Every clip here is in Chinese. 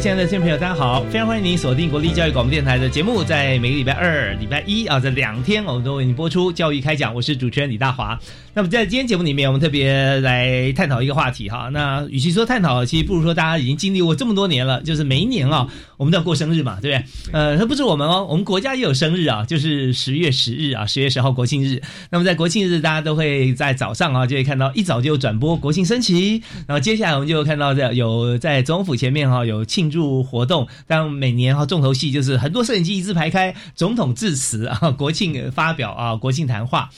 亲爱的听众朋友，大家好！非常欢迎您锁定国立教育广播电台的节目，在每个礼拜二、礼拜一啊，这两天我们都为您播出教育开讲。我是主持人李大华。那么在今天节目里面，我们特别来探讨一个话题哈。那与其说探讨，其实不如说大家已经经历过这么多年了，就是每一年啊，我们都要过生日嘛，对不对？呃，它不是我们哦，我们国家也有生日啊，就是十月十日啊，十月十号国庆日。那么在国庆日，大家都会在早上啊，就会看到一早就转播国庆升旗，然后接下来我们就看到在有在总统府前面哈有庆祝活动。但每年哈重头戏就是很多摄影机一字排开，总统致辞啊，国庆发表啊，国庆谈话。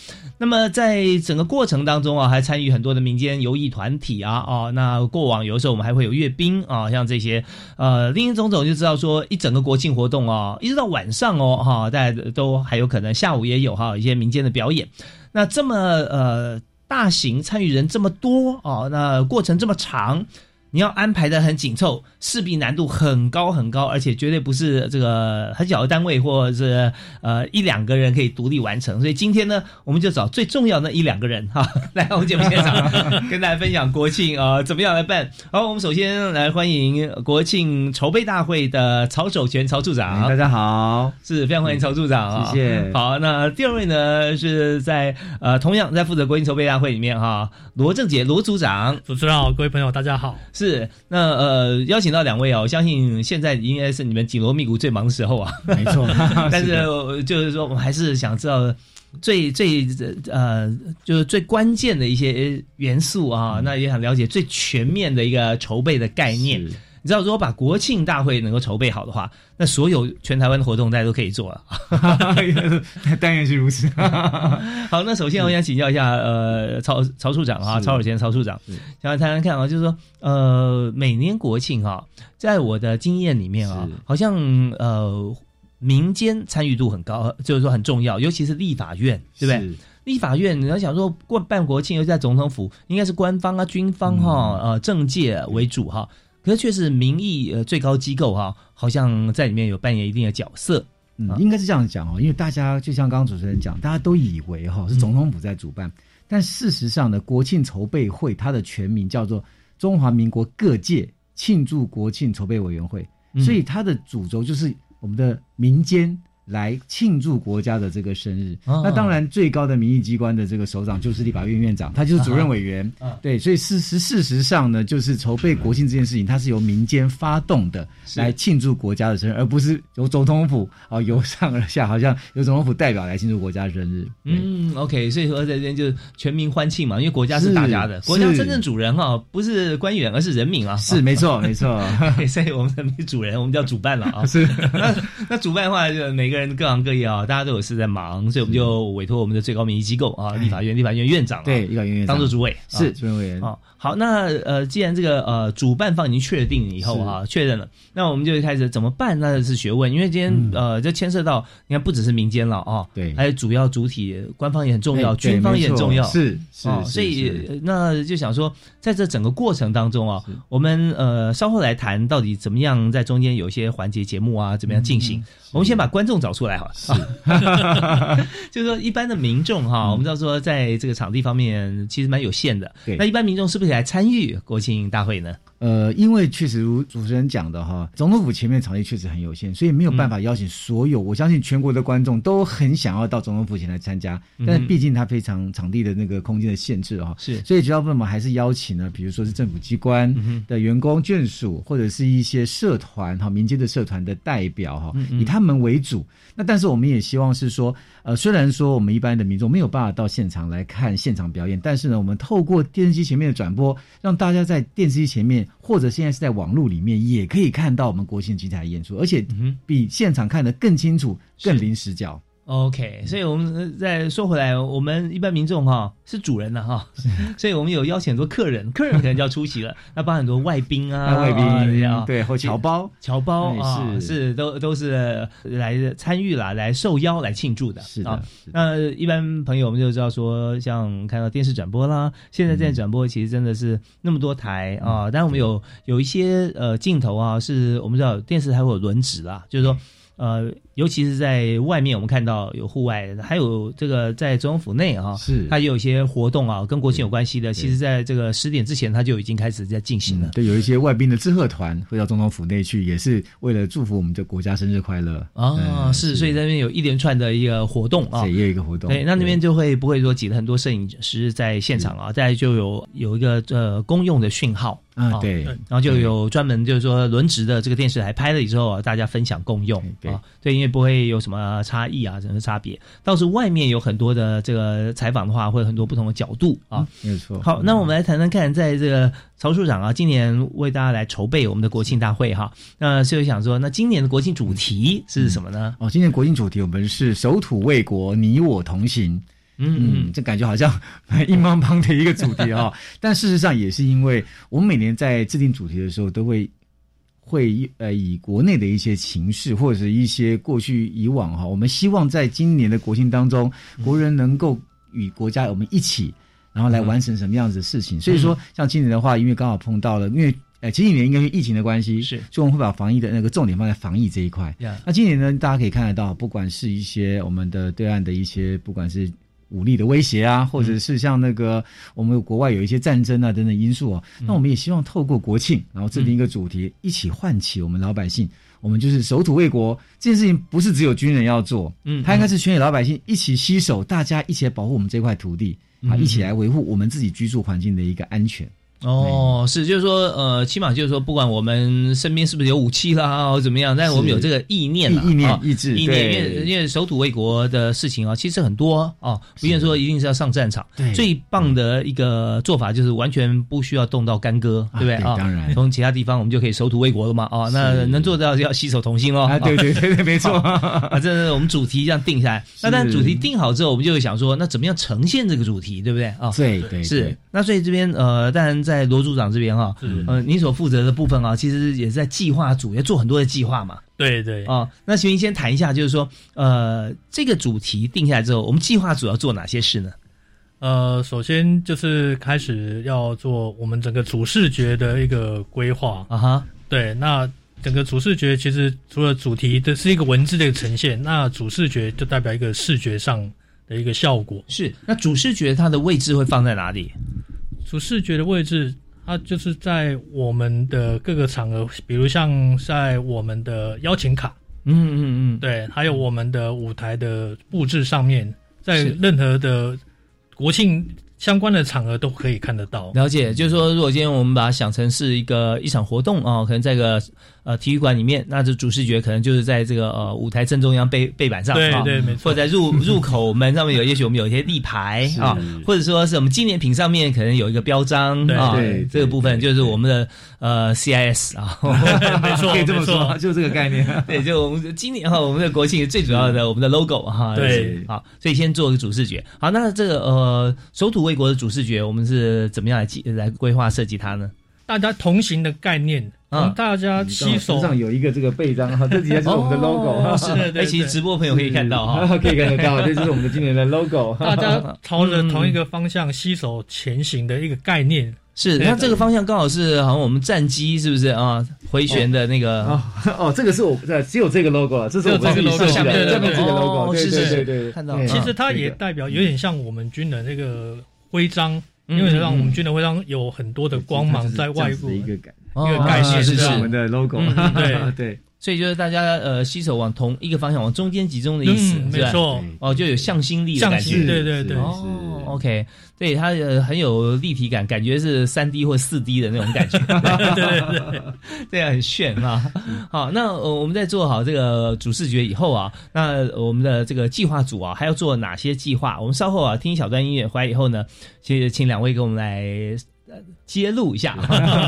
那么在整个过程当中啊，还参与很多的民间游艺团体啊，哦，那过往有的时候我们还会有阅兵啊，像这些，呃，林林总总就知道说一整个国庆活动哦，一直到晚上哦，哈，大家都还有可能下午也有哈一些民间的表演。那这么呃大型参与人这么多哦，那过程这么长。你要安排的很紧凑，势必难度很高很高，而且绝对不是这个很小的单位或者是呃一两个人可以独立完成。所以今天呢，我们就找最重要的一两个人哈，来我们节目现场跟大家分享国庆啊怎么样来办。好，我们首先来欢迎国庆筹备大会的曹守全曹处长。大家好，是非常欢迎曹处长，谢谢。好，那第二位呢是在呃同样在负责国庆筹备大会里面哈，罗正杰罗组长。主持人好，各位朋友大家好。是，那呃，邀请到两位哦，我相信现在应该是你们紧锣密鼓最忙的时候啊，没错。但是就是说，我们还是想知道最最呃，就是最关键的一些元素啊，那也想了解最全面的一个筹备的概念。你知道，如果把国庆大会能够筹备好的话，那所有全台湾的活动大家都可以做了。当然是如此。好，那首先我想请教一下，呃，曹曹处长啊，曹尔贤曹处长，想来谈谈看啊，就是说，呃，每年国庆哈，在我的经验里面啊，好像呃，民间参与度很高，就是说很重要，尤其是立法院，对不对？立法院你要想说过办国庆，又在总统府，应该是官方啊、军方哈、呃政界为主哈，可是却是民意呃最高机构哈，好像在里面有扮演一定的角色。嗯，应该是这样讲哦，因为大家就像刚刚主持人讲，大家都以为哈是总统府在主办，但事实上呢，国庆筹备会它的全名叫做中华民国各界庆祝国庆筹备委员会，所以它的主轴就是我们的民间。来庆祝国家的这个生日，那当然最高的民意机关的这个首长就是立法院院长，他就是主任委员。对，所以事实事实上呢，就是筹备国庆这件事情，它是由民间发动的，来庆祝国家的生日，而不是由总统府啊由上而下，好像由总统府代表来庆祝国家生日。嗯，OK，所以说在这边就是全民欢庆嘛，因为国家是大家的，国家真正主人哈不是官员，而是人民啊。是没错，没错。所以我们是主人，我们叫主办了啊。是，那那主办的话就每个人各行各业啊，大家都有事在忙，所以我们就委托我们的最高民意机构啊，立法院立法院院长对立法院院长。当做主委是主任委员。啊。好，那呃，既然这个呃主办方已经确定以后啊，确认了，那我们就开始怎么办？那是学问，因为今天呃，就牵涉到你看，不只是民间了啊，对，还有主要主体官方也很重要，军方也很重要，是是，所以那就想说，在这整个过程当中啊，我们呃稍后来谈到底怎么样在中间有一些环节节目啊，怎么样进行？我们先把观众找出来好了。是，就是说一般的民众哈，我们知道说在这个场地方面其实蛮有限的。对。那一般民众是不是来参与国庆大会呢？呃，因为确实如主持人讲的哈，总统府前面场地确实很有限，所以没有办法邀请所有。我相信全国的观众都很想要到总统府前来参加，但是毕竟它非常场地的那个空间的限制哈，是，所以绝大部分我们还是邀请呢，比如说是政府机关的员工眷属，或者是一些社团哈、民间的社团的代表哈，以他们为主。那但是我们也希望是说，呃，虽然说我们一般的民众没有办法到现场来看现场表演，但是呢，我们透过电视机前面的转播，让大家在电视机前面。或者现在是在网络里面也可以看到我们国庆精彩演出，而且比现场看得更清楚、更临时角。OK，所以我们再说回来，我们一般民众哈是主人的哈，所以我们有邀请很多客人，客人可能就要出席了，那包含很多外宾啊，外宾啊，对，或侨胞，侨胞啊，是。都都是来参与啦，来受邀来庆祝的，是的。那一般朋友我们就知道说，像看到电视转播啦，现在在转播其实真的是那么多台啊，但我们有有一些呃镜头啊，是我们知道电视台会有轮值啦，就是说。呃，尤其是在外面，我们看到有户外，还有这个在总统府内啊，是它也有一些活动啊，跟国庆有关系的。其实，在这个十点之前，它就已经开始在进行了。对，有一些外宾的致贺团会到总统府内去，也是为了祝福我们的国家生日快乐啊。是，所以那边有一连串的一个活动啊，也有一个活动。对，那那边就会不会说挤了很多摄影师在现场啊？再就有有一个呃公用的讯号。啊，对，然后就有专门就是说轮值的这个电视台拍了以后啊，大家分享共用啊，对，因为不会有什么差异啊，什么差别。倒是外面有很多的这个采访的话，会有很多不同的角度啊，没有错。好，那我们来谈谈看，在这个曹处长啊，今年为大家来筹备我们的国庆大会哈，那所以想说，那今年的国庆主题是什么呢？哦，今年国庆主题我们是守土卫国，你我同行。嗯，这感觉好像硬邦邦的一个主题哈，但事实上也是因为我们每年在制定主题的时候，都会会呃以国内的一些情势或者是一些过去以往哈，我们希望在今年的国庆当中，国人能够与国家我们一起，然后来完成什么样子的事情。所以说，像今年的话，因为刚好碰到了，因为呃前几年应该是疫情的关系，是，所以我们会把防疫的那个重点放在防疫这一块。那今年呢，大家可以看得到，不管是一些我们的对岸的一些，不管是武力的威胁啊，或者是像那个我们国外有一些战争啊等等因素啊，那我们也希望透过国庆，然后制定一个主题，一起唤起我们老百姓，我们就是守土卫国。这件事情，不是只有军人要做，嗯，他应该是全体老百姓一起携手，大家一起来保护我们这块土地啊，一起来维护我们自己居住环境的一个安全。哦，是，就是说，呃，起码就是说，不管我们身边是不是有武器啦，或怎么样，但是我们有这个意念意念、意志、意念，因为因为守土卫国的事情啊，其实很多哦，不愿说一定是要上战场。对，最棒的一个做法就是完全不需要动到干戈，对不对啊？当然，从其他地方我们就可以守土卫国了嘛。哦，那能做到就要携手同心喽。啊，对对对对，没错。啊，这是我们主题这样定下来。那但主题定好之后，我们就会想说，那怎么样呈现这个主题，对不对啊？对对是。那所以这边呃，当然在罗组长这边。哈，呃，你所负责的部分啊，其实也是在计划组，要做很多的计划嘛。对对啊，那请您先谈一下，就是说，呃，这个主题定下来之后，我们计划组要做哪些事呢？呃，首先就是开始要做我们整个主视觉的一个规划啊哈。对，那整个主视觉其实除了主题的是一个文字的一个呈现，那主视觉就代表一个视觉上的一个效果。是，那主视觉它的位置会放在哪里？主视觉的位置。它就是在我们的各个场合，比如像在我们的邀请卡，嗯嗯嗯，对，还有我们的舞台的布置上面，在任何的国庆相关的场合都可以看得到。了解，就是说，如果今天我们把它想成是一个一场活动啊，可能在个。呃，体育馆里面，那这主视觉可能就是在这个呃舞台正中央背背板上，对对，没错。或者在入入口门上面有，也许我们有一些立牌 啊，或者说是我们纪念品上面可能有一个标章啊，这个部分就是我们的呃 CIS 啊，没错，可以这么说，就这个概念。对，就我们今年哈，我们的国庆最主要的我们的 logo 哈，对，好，所以先做一个主视觉。好，那这个呃首土卫国的主视觉，我们是怎么样来计来规划设计它呢？大家同行的概念。啊！大家洗手上有一个这个背章哈，这底下是我们的 logo 是的，对，其实直播朋友可以看到哈，可以看得到，这就是我们的今年的 logo。大家朝着同一个方向携手前行的一个概念是，对那这个方向刚好是好像我们战机是不是啊？回旋的那个哦哦，这个是我呃只有这个 logo 了，这是我只有这个自己设计 logo，下面这个对 logo，对哦是是对对对，看到其实它也代表有点像我们军人那个徽章，嗯因为让我们军人徽章有很多的光芒在外部。一个感，哦一个概念是我们的 logo，嗯对。对，所以就是大家呃携手往同一个方向，往中间集中的意思，嗯，没错，哦，就有向心力的感向心，觉。对对对，哦，OK，对它呃很有立体感，感觉是三 D 或四 D 的那种感觉，对 对对，对啊，很炫啊。好，那呃我们在做好这个主视觉以后啊，那我们的这个计划组啊，还要做哪些计划？我们稍后啊听一小段音乐回来以后呢，请请两位给我们来。呃揭露一下，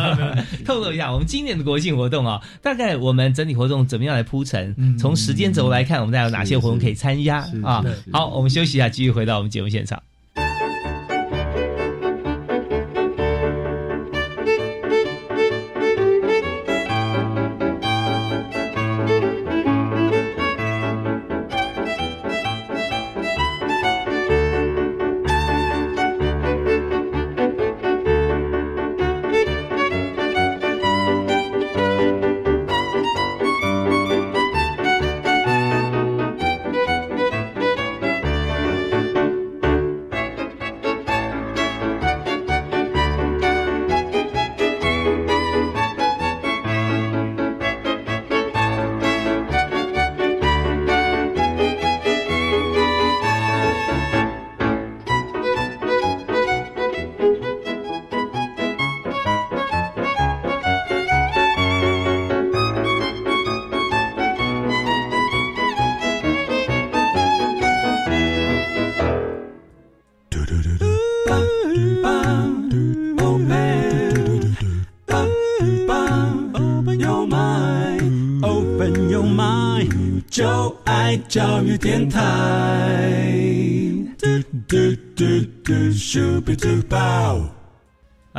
透露一下我们今年的国庆活动啊，大概我们整体活动怎么样来铺陈？嗯从时间轴来看，我们大概有哪些活动可以参加啊？好，我们休息一下，继续回到我们节目现场。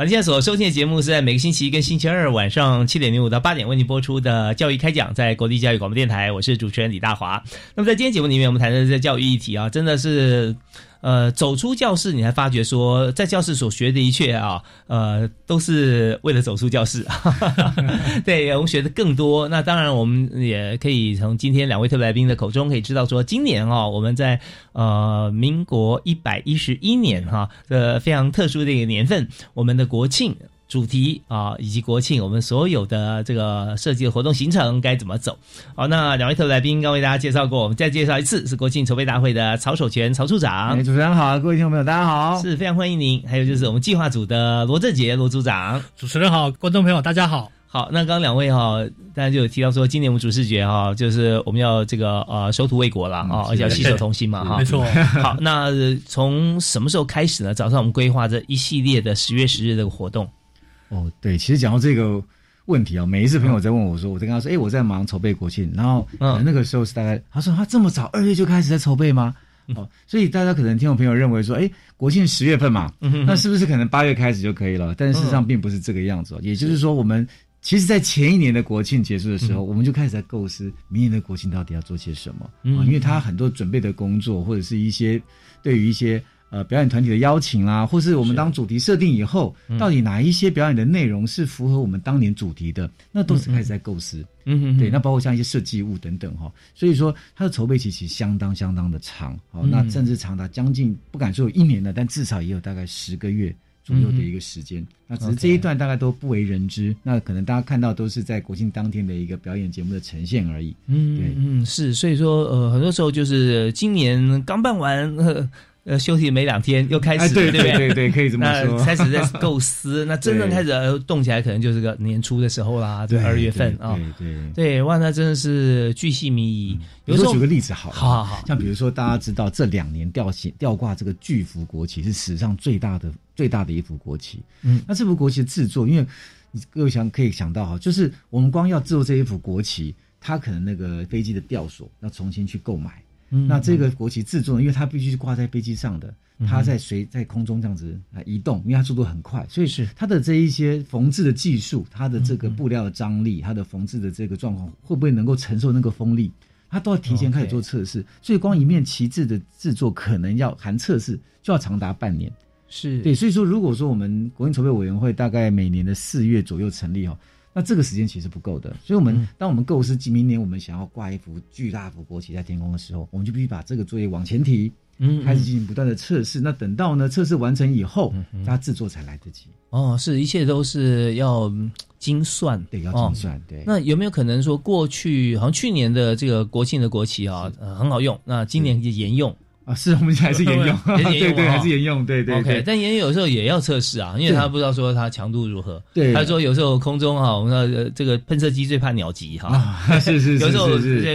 好，你现在所收听的节目是在每个星期一跟星期二晚上七点零五到八点为您播出的教育开讲，在国立教育广播电台，我是主持人李大华。那么在今天节目里面，我们谈的这教育议题啊，真的是呃，走出教室，你才发觉说，在教室所学的一切啊，呃，都是为了走出教室。对，我们学的更多。那当然，我们也可以从今天两位特别来宾的口中可以知道说，今年啊，我们在呃民国一百一十一年哈、呃非常特殊的一个年份，我们的国庆。主题啊，以及国庆我们所有的这个设计的活动行程该怎么走？好，那两位特别来宾刚为大家介绍过，我们再介绍一次，是国庆筹备大会的曹守全曹处长哎，，主持人好，各位听众朋友，大家好。是非常欢迎您。还有就是我们计划组的罗正杰罗组长。主持人好，观众朋友大家好。好，那刚刚两位哈，大家就有提到说，今年我们主视觉哈，就是我们要这个呃守土卫国了啊、嗯而且要携手同心嘛哈没。错，好，那呃从什么时候开始呢？早上我们规划这一系列的十月十日的活动。哦，对，其实讲到这个问题啊，每一次朋友在问我说，我在跟他说，哎，我在忙筹备国庆，然后可能那个时候是大概，他说他这么早二月就开始在筹备吗？哦，所以大家可能听众朋友认为说，哎，国庆十月份嘛，那是不是可能八月开始就可以了？但事实上并不是这个样子哦，也就是说，我们其实，在前一年的国庆结束的时候，我们就开始在构思明年的国庆到底要做些什么啊，因为他很多准备的工作，或者是一些对于一些。呃，表演团体的邀请啦，或是我们当主题设定以后，到底哪一些表演的内容是符合我们当年主题的，那都是开始在构思。嗯。嗯对，那包括像一些设计物等等哈，所以说它的筹备期其实相当相当的长，好，嗯。那甚至长达将近不敢说有一年的，但至少也有大概十个月左右的一个时间。那只是这一段大概都不为人知，那可能大家看到都是在国庆当天的一个表演节目的呈现而已。嗯对。嗯是，所以说呃，很多时候就是今年刚办完呃呃休息没两天又开哎，始，对对不对对对，可以这么那说。开始在构思，那真正开始呃动起来，可能就是个年初的时候啦，对二月份啊。对对。对，哇，那真的是巨细靡遗。有时候比如说举个例子好了，好好好像比如说大家知道这两年吊起吊挂这个巨幅国旗是史上最大的最大的一幅国旗，嗯，那这幅国旗的制作，因为你各位想可以想到哈，就是我们光要制作这一幅国旗，它可能那个飞机的吊索要重新去购买，嗯那这个国旗制作呢，因为它必须是挂在飞机上的，它在随在空中这样子啊移动，因为它速度很快，所以是它的这一些缝制的技术，它的这个布料的张力，它的缝制的这个状况，会不会能够承受那个风力？它都要提前开始做测试，所以光一面旗帜的制作可能要含测试，就要长达半年。是。对，所以说如果说我们国庆筹备委员会大概每年的四月左右成立哦，那这个时间其实不够的。所以，我们、嗯当我们构思明年我们想要挂一幅巨大幅国旗在天空的时候，我们就必须把这个作业往前提，嗯开始进行不断的测试。那等到呢测试完成以后，它制作才来得及。哦，是一切都是要嗯精算，对，要哦精算。对，那有没有可能说，过去好像去年的这个国庆的国旗啊，呃，很好用，那今年也沿用啊，是我们还是沿用，对对，哦还是沿用，对对？OK，但沿用有时候也要测试啊，因为他不知道说它强度如何。对他说有时候空中哈，我们说这个喷射机最怕鸟击哈，啊，是是是 有时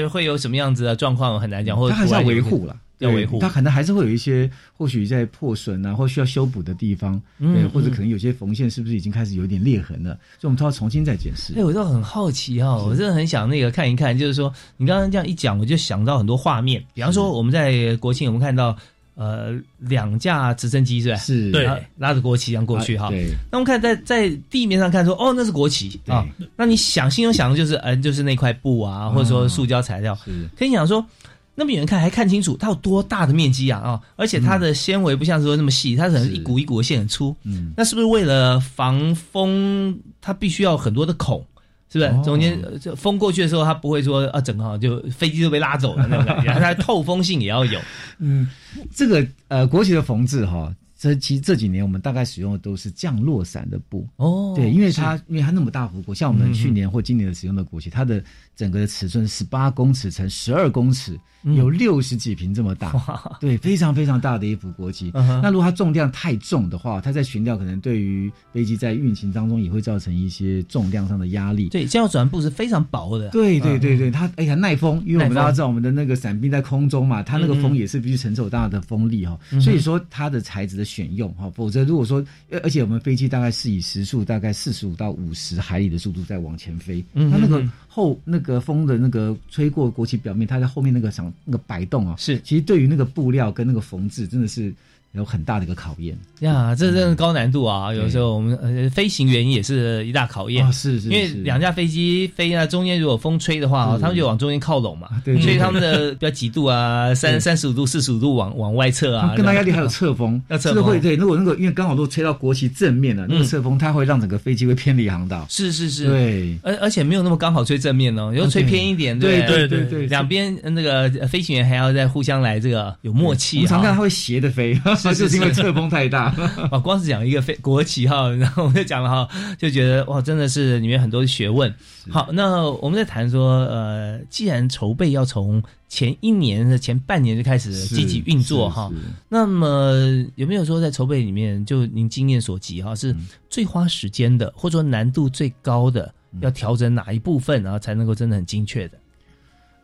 候会有什么样子的状况很难讲，或者它还是要突然有维护啦。对要维护它可能还是会有一些或许在破损啊，或需要修补的地方，嗯对，或者嗯可能有些缝线是不是已经开始有一点裂痕了，所以我们都要重新再检视哎，。我倒很好奇哈、我真的很想那个看一看，就是说你刚刚这样一讲，我就想到很多画面。比方说我们在国庆，我们看到呃两架直升机是吧？是，对拉拉着国旗这样过去哈。啊对那我们看在在地面上看说，哦，那是国旗对啊。那你想心中想的就是，嗯、就是那块布啊，或者说塑胶材料。是可以想说，那么远看还看清楚它有多大的面积啊啊！而且它的纤维不像说那么细，它可能一股一股的线很粗。嗯，那是不是为了防风，它必须要很多的孔？是不是？哦中间呃这风过去的时候，它不会说啊，整个就飞机都被拉走了那种感觉，它透风性也要有。嗯，这个呃国旗的缝制哈，这其实这几年我们大概使用的都是降落伞的布。哦，对，因为它因为它那么大幅国，像我们嗯去年或今年的使用的国旗，它的整个的尺寸十八公尺乘十二公尺，嗯。有六十几平这么大，对，非常非常大的一幅国旗。嗯那如果它重量太重的话，它在悬吊可能对于飞机在运行当中也会造成一些重量上的压力。对，降落伞布是非常薄的。对对对对，它哎呀耐风，因为我们大家知道我们的那个伞兵在空中嘛，它那个风也是必须承受大的风力哈、嗯所以说它的材质的选用哈，否则如果说，而而且我们飞机大概是以时速大概四十五到五十海里的速度在往前飞，嗯它那个嗯后那个风的那个吹过国旗表面，它在后面那个场那个摆动啊，是。其实对于那个布料跟那个缝制真的是有很大的一个考验。呀，这真的高难度啊！有时候我们呃飞行员也是一大考验。啊，。是是，因为两架飞机飞啊，中间如果风吹的话，是。他们就往中间靠拢嘛，对对所以他们的比较几度啊，三对。三十五度、四十五度往往外侧啊，更大压力还有侧风，要侧风。是会对。如果那个因为刚好都吹到国旗正面了，那个嗯侧风它会让整个飞机会偏离航道。是是是，对，而而且没有那么刚好吹正面哦，有吹偏一点，对对？对对，两边呃那个呃飞行员还要再互相来这个有默我契们常看。会斜着飞，是就是因为侧风太大。啊，光是讲一个飞国旗哈，然后我们就讲了哈，就觉得哇，真的是里面很多学问。好，那我们在谈说，呃，既然筹备要从前一年的前半年就开始积极运作哈，那么有没有说在筹备里面，就您经验所及哈，是最花时间的，或者说难度最高的，要调整哪一部分，然后才能够真的很精确的？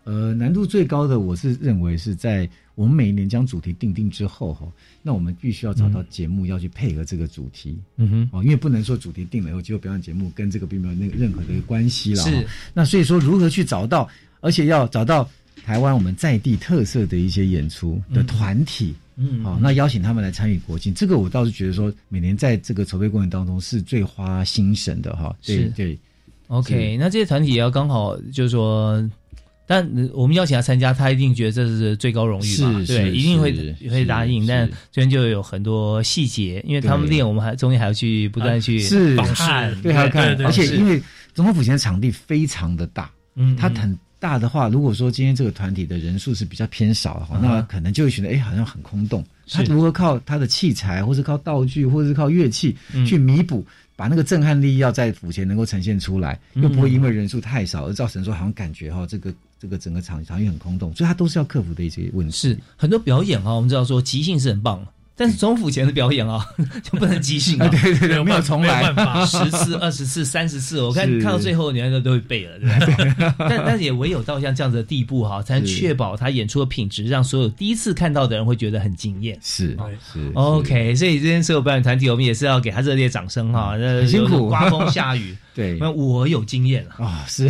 呃，难度最高的，我是认为是在我们每一年将主题定定之后哈，那我们必须要找到节目要去配合这个主题。嗯哼，哦，因为不能说主题定了以后，结果表演节目跟这个并没有那个任何的关系了。是哦，那所以说如何去找到，而且要找到台湾我们在地特色的一些演出的团体。嗯好、那邀请他们来参与国庆，这个我倒是觉得说，每年在这个筹备过程当中是最花心神的哈。对是对，OK，那这些团体也要刚好就是说。但呃我们邀请他参加，他一定觉得这是最高荣誉嘛，是对，是一定会会答应。但这边就有很多细节，因为他们对。练，我们还中间还要去不断去是对，还要看而且因为总统府前的场地非常的大，嗯，嗯。它很大的话，如果说今天这个团体的人数是比较偏少的话，嗯那可能就会觉得哎，好像很空洞。是。他如何靠他的器材，或是靠道具，或是靠乐器嗯。去弥补，把那个震撼力要在府前能够呈现出来，嗯又不会因为人数太少而造成说好像感觉哈这个这个整个场场域很空洞，所以它都是要克服的一些问题。很多表演啊，我们知道说即兴是很棒，但是总府前的表演啊 就不能即兴啊。啊，，对对对，没有重来。办，法，十次、二十次、三十次，我看是。看到最后，你那个都会背了？但但是也唯有到像这样子的地步哈，才能确保他演出的品质，让所有第一次看到的人会觉得很惊艳。是是 OK，所以今天所有表演团体，我们也是要给他热烈掌声哈。那辛苦。刮风下雨，对。那我有经验了。啊、是。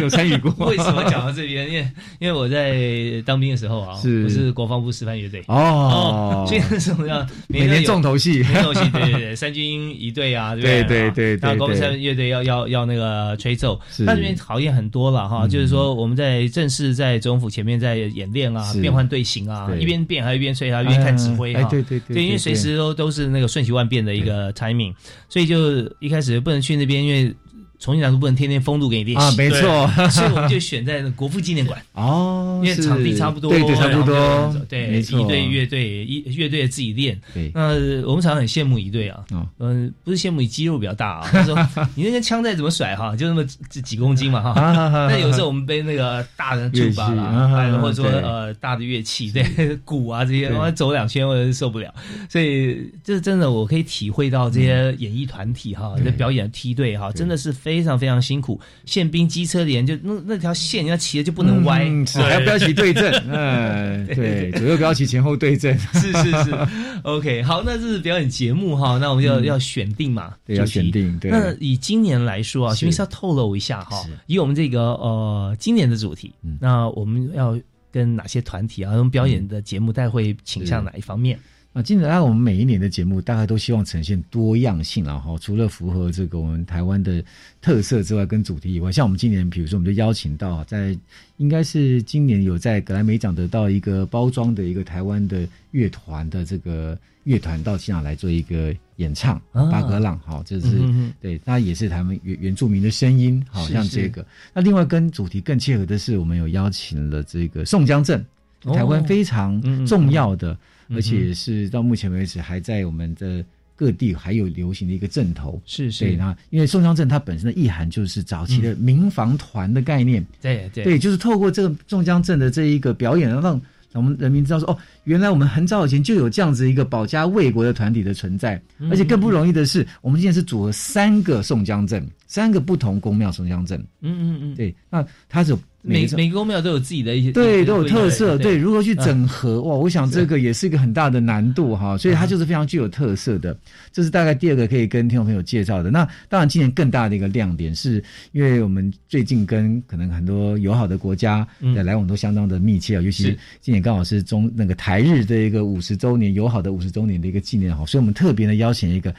有参与过。为什么讲到这边？因为因为我在当兵的时候啊，是。我是国防部示范乐队。哦，所以那时候要每年重头戏，重头戏，对对对，三军一队啊，对不对？对对对对那国防对。示范乐队要要要那个吹奏，是。那这边考验很多了哈，嗯就是说我们在正式在总统府前面在演练啊，变换队形啊，一边变还一边吹啊，一边看指挥啊，对对对对，因为随时都都是那个瞬息万变的一个 timing，所以就一开始不能去那边，因为重庆南路不能天天封路给你练啊，习，没错，所以我们就选在那国父纪念馆。哦，因为场地差不多，对对，差不多。对，一队乐队一乐队自己练。对，那我们常常很羡慕一队啊，哦。嗯、不是羡慕你肌肉比较大啊，他 说你那根枪再怎么甩哈，就那么几几公斤嘛哈。啊但有时候我们背那个大的竹把乐器啦，或者说呃大的乐器，对 鼓啊这些，我走两圈我就受不了。所以这真的我可以体会到这些演艺团体哈，对。这表演梯队哈，真的是非常非常辛苦。宪兵机车连就那那条线要骑的就不能歪，嗯是还要标旗对正，嗯，对，左右标旗前后对正，是是是，OK，好，那这是表演节目哈，那我们要、要选定嘛，嗯对，要选。定，对，那以今年来说啊，是。徐明是要透露一下哈，以我们这个呃今年的主题，嗯。那我们要跟哪些团体啊，我们表演的节目，大概会倾向哪一方面？啊，今年我们每一年的节目大概都希望呈现多样性然后除了符合这个我们台湾的特色之外，跟主题以外，像我们今年，比如说我们就邀请到在应该是今年有在格莱美奖得到一个包装的一个台湾的乐团的这个乐团到现场来做一个演唱，啊八格浪，好，这是、对，那也是台湾原原住民的声音，好像这个。那另外跟主题更切合的是，我们有邀请了这个宋江镇，哦台湾非常重要的，嗯而且是到目前为止还在我们的各地还有流行的一个阵头。是对，是，那因为宋江镇它本身的意涵就是早期的民防团的概念，对对。对，就是透过这个宋江镇的这一个表演，让让我们人民知道说，哦，原来我们很早以前就有这样子一个保家卫国的团体的存在，嗯。而且更不容易的是，我们现在是组合三个宋江镇，三个不同宫庙宋江镇，嗯嗯嗯，对，那它是每每个宫庙都有自己的一些对，都有特色。对，对，如何去整合？哇，我想这个也是一个很大的难度哈，所以它就是非常具有特色的。这是大概第二个可以跟听众朋友介绍的。那当然，今年更大的一个亮点是，因为我们最近跟可能很多友好的国家嗯的来往都相当的密切啊，尤其是是今年刚好是中那个台日的一个五十周年友好的五十周年的一个纪念哈，所以我们特别的邀请一个。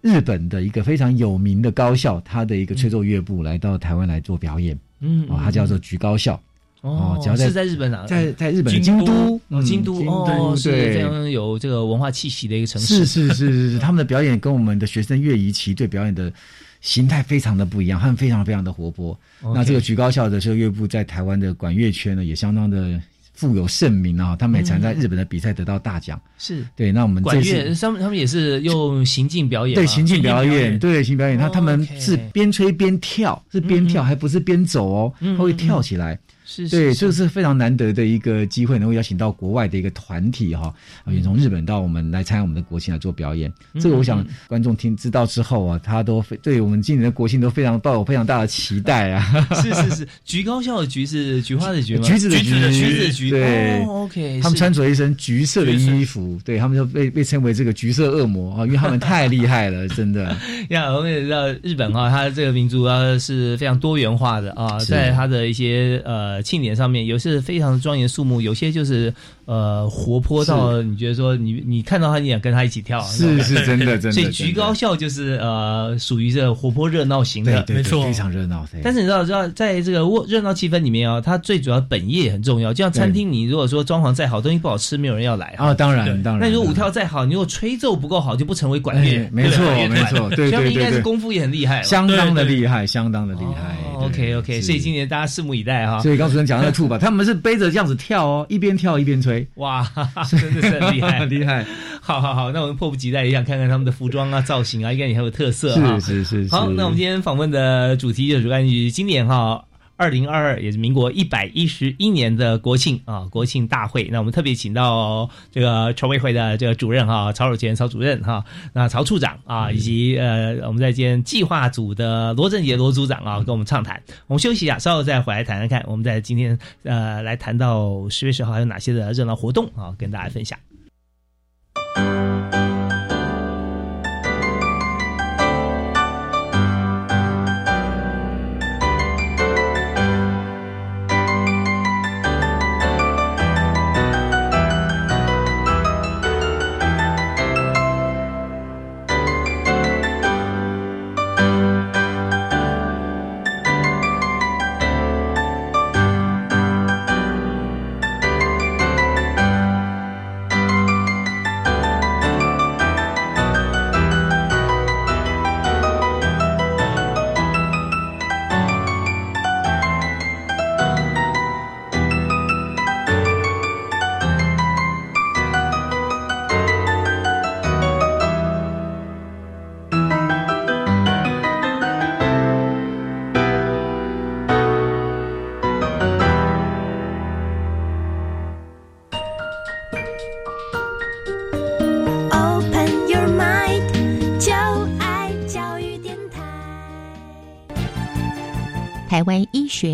日本的一个非常有名的高校，他的一个吹奏乐部来到台湾来做表演，嗯哦，它叫做菊高校。哦只要在是在日本哪？在在日本的京京都，哦，嗯京都哦，是对非常有这个文化气息的一个城市。是是是是是，他们的表演跟我们的学生乐仪旗队表演的形态非常的不一样，他们非常非常的活泼。那这个菊高校的这个乐部在台湾的管乐圈呢，也相当的富有盛名啊，他们也常在日本的比赛得到大奖。是对，那我们管这次。乐，他们他们也是用行进表演，对行进表演，对行表演，他哦他们是边吹边跳，是边跳，还不是边走哦，嗯他会嗯跳起来。是对，是这个是非常难得的一个机会，能够邀请到国外的一个团体哈，啊，也从日本到我们来参加我们的国庆来做表演。嗯。这个我想观众听知道之后啊，他都非对我们今年的国庆都非常抱有非常大的期待啊。是是是，菊高校的菊是菊花的菊吗？橘子的橘子的橘橘子的橘，对。哦，OK，他们穿着一身橘色的衣服，对他们就被被称为这个橘色恶魔啊，因为他们太厉害了，真的。呀，我们也知道日本啊、它这个民族啊是非常多元化的啊，在它的一些呃庆典上面，有些是非常庄严肃穆，有些就是呃活泼到你觉得说你你看到他，你想跟他一起跳，是是真的真的。所以菊高校就是呃属于这活泼热闹型的。没错非常热闹。但是你知道，知道在这个热热闹气氛里面啊，它最主要本业也很重要。就像餐厅，你如果说装潢再好，东西不好吃，没有人要来啊，当然当然。那如果舞跳再好，你如果吹奏不够好，就不成为管乐哎，没错没错 对他们应该是功夫也很厉害。相当的厉害，相当的厉害。哦 OK OK，所以今年大家拭目以待哈。所以刚主持人讲的那个兔吧，他们是背着这样子跳哦，一边跳一边吹，哇，真的是很厉害，厉害，好好好，那我们迫不及待也想看看他们的服装啊、造型啊，应该也很有特色啊。是是是。好，那我们今天访问的主题就是关于今年哈。二零二二也是民国一百一十一年的国庆啊，国庆大会。那我们特别请到这个筹备会的这个主任哈，曹守全曹主任哈，那曹处长啊，以及呃我们在今天计划组的罗振杰罗组长啊，跟我们畅谈。我们休息一下，稍后再回来谈谈看。我们在今天呃来谈到十月十号还有哪些的热闹活动啊，跟大家分享。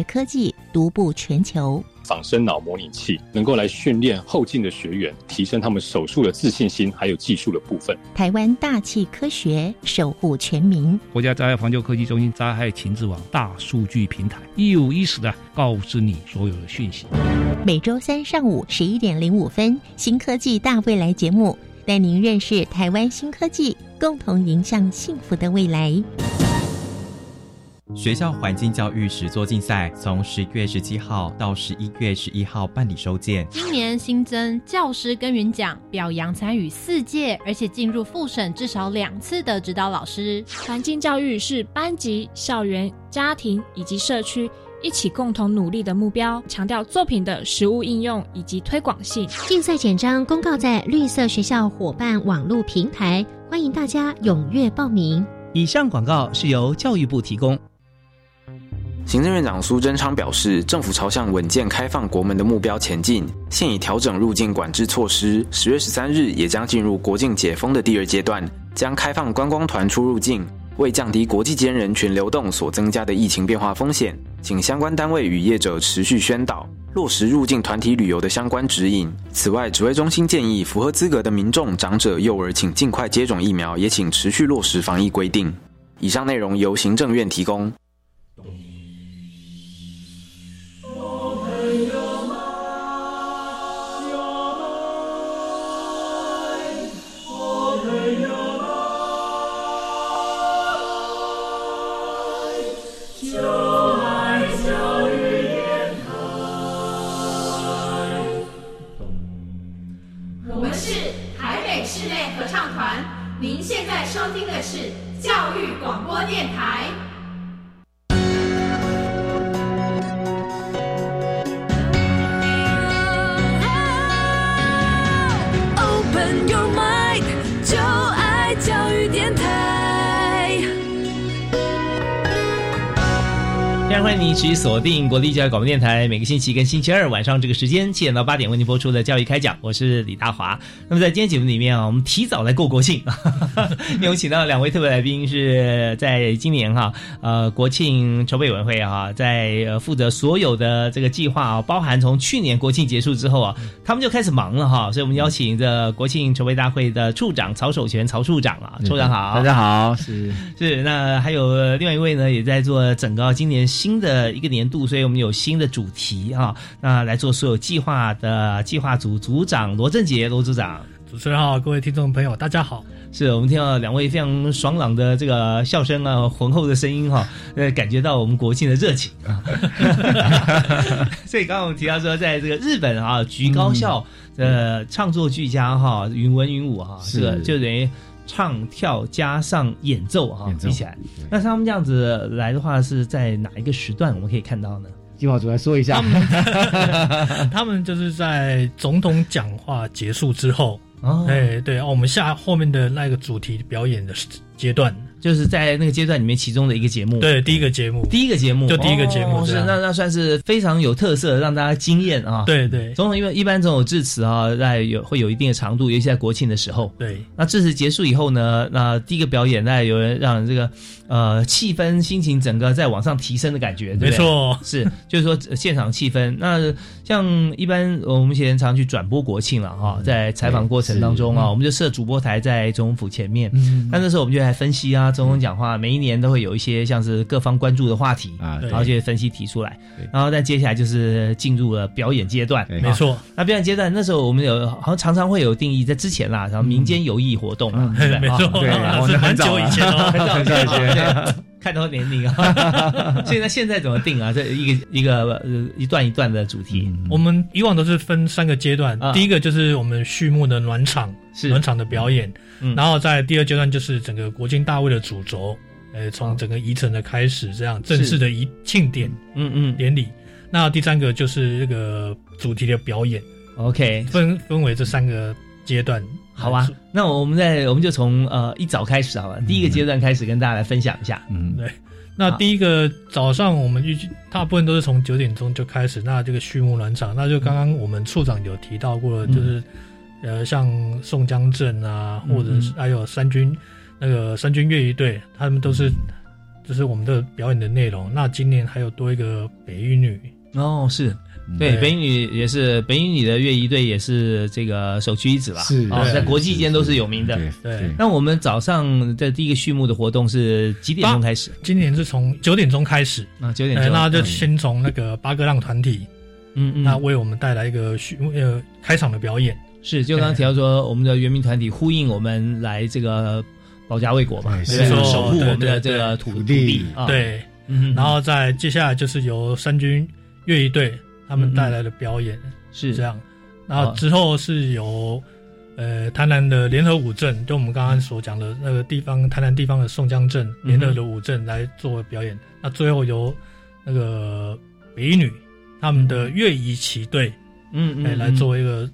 科技独步全球。仿生脑模拟器能够来训练后进的学员，提升他们手术的自信心，还有技术的部分。台湾大气科学守护全民。国家灾害防救科技中心灾害情治网大数据平台，一五一十的告知你所有的讯息。每周三上午十一点零五分，新科技大未来节目带您认识台湾新科技，共同迎向幸福的未来。学校环境教育实作竞赛从十月十七号到十一月十一号办理收件。今年新增教师耕耘奖，表扬参与四届而且进入复审至少两次的指导老师。环境教育是班级、校园、家庭以及社区一起共同努力的目标，强调作品的实物应用以及推广性。竞赛简章公告在绿色学校伙伴网络平台，欢迎大家踊跃报名。以上广告是由教育部提供。行政院长苏贞昌表示，政府朝向稳健开放国门的目标前进，现已调整入境管制措施。十月十三日也将进入国境解封的第二阶段，将开放观光团出入境。为降低国际间人群流动所增加的疫情变化风险，请相关单位与业者持续宣导，落实入境团体旅游的相关指引。此外，指挥中心建议，符合资格的民众、长者、幼儿，请尽快接种疫苗，也请持续落实防疫规定。以上内容由行政院提供。您持续锁定国立教育广播电台，每个星期跟星期二晚上这个时间七点到八点为您播出的教育开讲，我是李大华。那么在今天节目里面啊，我们提早来过国庆，因为我们请到两位特别来宾是在今年哈呃国庆筹备委员会啊，在呃负责所有的这个计划啊，包含从去年国庆结束之后啊，他们就开始忙了哈，所以我们邀请这国庆筹备大会的处长曹守全曹处长啊，处长好，大家好，是是，那还有另外一位呢，也在做整个今年新的一个年度，所以我们有新的主题啊，那来做所有计划的计划组组长罗振杰罗组长。主持人好，各位听众朋友，大家好。是我们听到两位非常爽朗的这个笑声啊，浑厚的声音哈、呃，感觉到我们国庆的热情啊。所以刚刚我们提到说，在这个日本啊，菊高校的唱作俱佳哈，云文云武哈，是这个就等于。唱跳加上演奏哈，演奏一起来。那他们这样子来的话，是在哪一个时段我们可以看到呢？计划组来说一下。他们 就是在总统讲话结束之后，哦哎，对哦，我们下后面的那个主题表演的阶段，就是在那个阶段里面其中的一个节目。对，第一个节目，第一个节目就第一个节目哦是那那算是非常有特色，让大家惊艳啊。对对总统因为一般总统致辞啊，在有会有一定的长度，尤其在国庆的时候。对，那致辞结束以后呢，那第一个表演，那有人让这个呃气氛、心情整个在往上提升的感觉，对不对？没错是就是说呃现场气氛。那像一般我们以前常去转播国庆了哈，在采访过程当中啊，是我们就设主播台在总统府前面，嗯那那时候我们就来分析啊，总统讲话，每一年都会有一些像是各方关注的话题啊然后就分析提出来，然后再接下来就是进入了表演阶段，没错啊。那表演阶段那时候我们有好像常常会有定义，在之前啦，然后民间游艺活动啊，对不对？没错。啊对啊我们很久以前。哦 很早以前。对看到年龄啊，现在现在怎么定啊？这一个一个呃一段一段的主题，我们以往都是分三个阶段，啊。第一个就是我们序幕的暖场，是。暖场的表演，嗯。然后在第二阶段就是整个国庆大会的主轴，呃，从整个仪程的开始，这样正式的仪庆典嗯嗯。典礼。那第三个就是这个主题的表演，，OK，分分为这三个阶段。好吧，那我们在我们就从呃一早开始好了，第一个阶段开始跟大家来分享一下。嗯，对。那第一个早上我们预计大部分都是从九点钟就开始，那这个序幕暖场，那就刚刚我们处长有提到过了，就是、呃像宋江镇啊，或者是还有三军那个三军乐仪队，他们都是就是我们的表演的内容。那今年还有多一个北一女。哦，是对对。北影女也是北影女的乐仪队也是这个首屈一指吧，是哦，在国际间都是有名的。对，那我们早上的第一个序幕的活动是几点钟开始？今年是从九点钟开始，啊，九点钟，呃那就嗯。先从那个八个浪团体，嗯嗯，那为我们带来一个序呃开场的表演。是就刚刚提到说，我们的原民团体呼应我们来这个保家卫国嘛，对不对？守护我们的这个土土地。啊，对，嗯然后再接下来就是由三军乐仪队他们带来的表演，是。这样。然后之后是由呃台南的联合五镇，就我们刚刚所讲的那个地方，台南地方的宋江镇联合的五镇来做表演。那最后由那个美女他们的乐仪旗队，哎嗯嗯，来做一个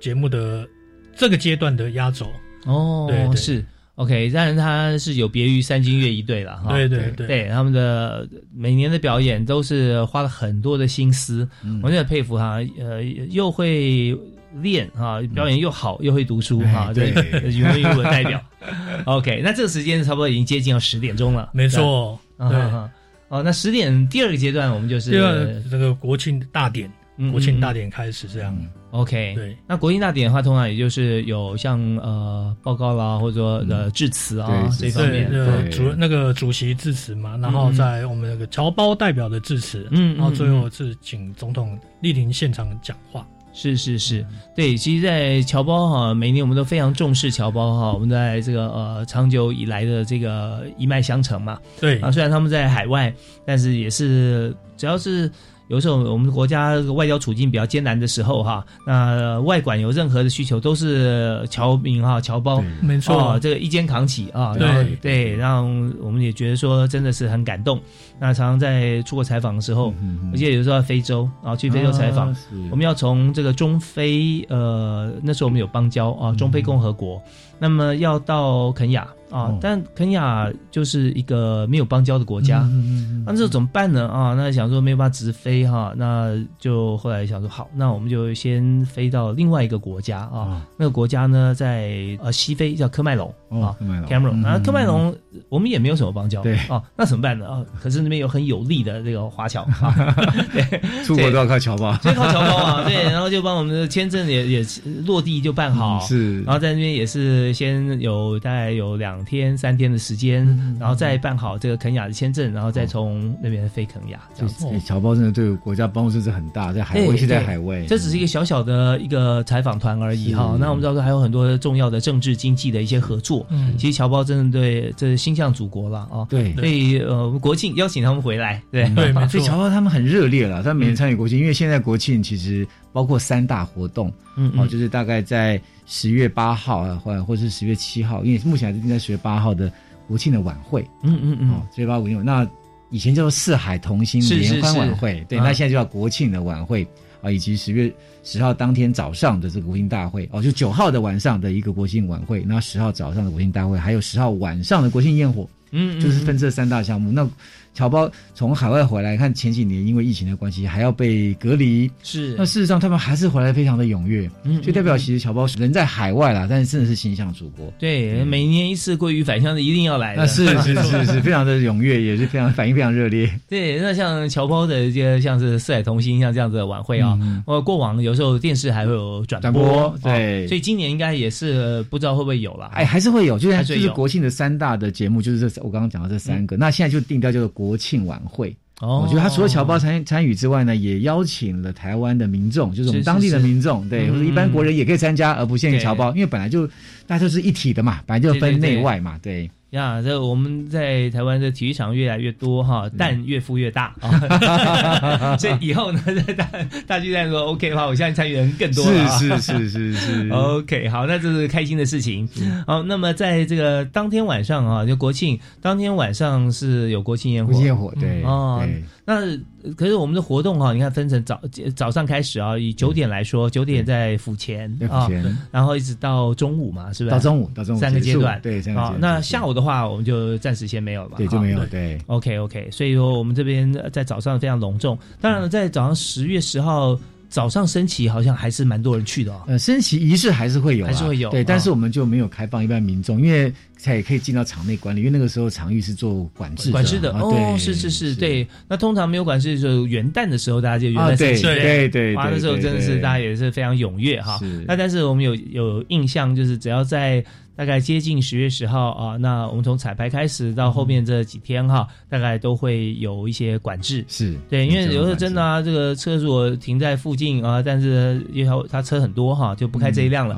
节目的这个阶段的压轴。哦，对对。是 OK，当然它是有别于三金乐一队了哈，对对对对，他们的每年的表演都是花了很多的心思，我真的佩服哈，呃，又会练哈，表演又好，又会读书哈，哎对语文语文代表。OK，那这个时间差不多已经接近要十点钟了，没错。对对。吧，啊哦，那十点第二个阶段我们就是第二这个国庆大典，嗯国庆大典开始这样。OK，对，那国庆大典的话，通常也就是有像呃报告啦，或者说呃致辞啊这方面，对对。主那个主席致辞嘛，然后在我们那个侨胞代表的致辞，嗯嗯然后最后是请总统莅临现场讲话。是是是，对，其实，在侨胞哈，每年我们都非常重视侨胞哈，我们在这个呃长久以来的这个一脉相承嘛，对。啊，虽然他们在海外，但是也是只要是。有时候我们国家外交处境比较艰难的时候哈，那外管有任何的需求都是侨民哈侨胞，没错。哦这个一肩扛起啊，对。然后对，让我们也觉得说真的是很感动。那常常在出国采访的时候，我记得有时候在非洲啊，去非洲采访啊，我们要从这个中非呃那时候我们有邦交啊，中非共和国，那么要到肯雅啊，但肯雅就是一个没有邦交的国家，嗯那这怎么办呢？啊，那想说没有办法直飞哈，那就后来想说好，那我们就先飞到另外一个国家啊，那个国家呢在呃西非叫科麦隆啊科麦隆，Cameroon，嗯那科麦隆我们也没有什么邦交，对。啊，那怎么办呢？啊，可是那边有很有力的这个华侨啊，对，出国都要靠侨胞，所以靠侨胞啊，对，然后就帮我们的签证也也落地就办好，嗯是。然后在那边也是先有大概有两天三天的时间，嗯然后再办好这个肯雅的签证，然后再从那边飞肯雅这样侨胞真的对国家帮助真是很大，在海外，对尤其在海外，这只是一个小小的一个采访团而已哈。那我们知道说还有很多重要的政治经济的一些合作。嗯。其实侨胞真的对这心向祖国了啊。对。所以呃，我们国庆邀请他们回来，对。所以侨胞他们很热烈了，他们每年参与国庆，因为现在国庆其实包括三大活动，嗯嗯。哦，就是大概在十月八号啊，或或者是十月七号，因为目前还是定在十月八号的国庆的晚会，嗯嗯嗯。哦，十月八号国庆，那以前叫做四海同心联欢是。晚会，对，啊那现在就叫国庆的晚会啊，以及十月十号当天早上的这个国庆大会，哦，就九号的晚上的一个国庆晚会，那十号早上的国庆大会，还有十号晚上的国庆焰火，嗯，嗯。就是分这三大项目。那侨胞从海外回来，看前几年因为疫情的关系，还要被隔离，是那事实上他们还是回来非常的踊跃，嗯就代表其实侨胞人在海外啦，但是真的是心向祖国。对，每年一次鲑鱼返乡的一定要来的。那是是是是，非常的踊跃，也是非常反应非常热烈。对，那像侨胞的这个像是四海同心，像这样子的晚会啊，呃、过往有时候电视还会有转播对哦所以今年应该也是不知道会不会有了。哎，还是会有，就是就是国庆的三大的节目，就是这我刚刚讲的这三个。那现在就定调叫做国庆晚会。哦。我觉得他除了侨胞参参与之外呢，也邀请了台湾的民众，就是我们当地的是。民众，对，嗯或者一般国人也可以参加，而不限于侨胞，因为本来就大家都是一体的嘛，本来就分内外嘛，对。呀，这我们在台湾的体育场越来越多哈，嗯蛋越孵越大啊，所以以后呢，在大大巨蛋说 OK 的话，我相信参与人更多。是是是是是 OK，好，那这是开心的事情。好，那么在这个当天晚上啊，就国庆当天晚上是有国庆烟火，国庆焰火对哦对。那可是我们的活动哈，你看分成早早上开始啊，以九点来说，九点在府前啊前，然后一直到中午嘛，是不是？到中午到中午三个阶段，对三个阶段。啊那下午的话，我们就暂时先没有了吧？对就没有哈对。OK OK，所以说我们这边在早上非常隆重。当然了，在早上十月十号早上升旗，好像还是蛮多人去的哦。呃，升旗仪式还是会有啦，还是会有对，啊但是我们就没有开放一般民众，因为才可以进到场内管理，因为那个时候场域是做管制管制的哦，是是是，对。那通常没有管制，就元旦的时候，大家就元旦升旗对对哇，对那时候真的是大家也是非常踊跃哈。那但是我们有有印象，就是只要在大概接近十月十号啊，那我们从彩排开始到后面这几天哈，大概都会有一些管制。是对，因为有时候真的啊，这个车如果停在附近啊，但是因为他车很多哈，就不开这一辆了，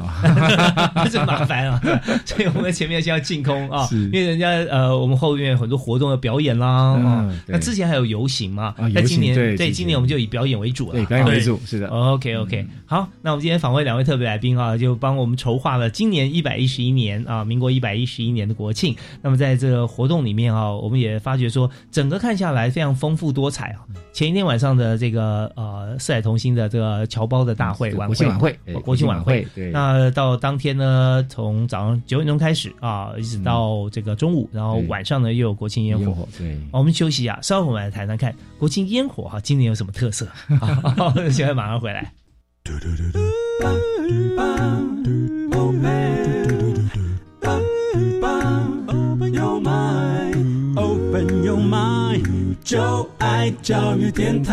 真麻烦啊。所以我们前面先要净空啊，因为人家呃，我们后面很多活动的表演啦啊嗯。那之前还有游行嘛啊，游行在今年对对今年我们就以表演为主了，对表演为主啊是的。OK OK，好，那我们今天访问两位特别来宾啊，就帮我们筹划了今年一百一十一年啊，民国一百一十一年的国庆。那么在这个活动里面啊，我们也发觉说，整个看下来非常丰富多彩啊。前一天晚上的这个呃四海同心的这个侨胞的大会晚会，国庆晚会国庆晚会国庆晚会。对那到当天呢，从早上九点钟开始啊，一直到这个中午，然后晚上呢又有国庆烟火。对我们休息一下，稍后我们来谈谈看国庆烟火哈，今年有什么特色？好，现在马上回来。就爱教育电台。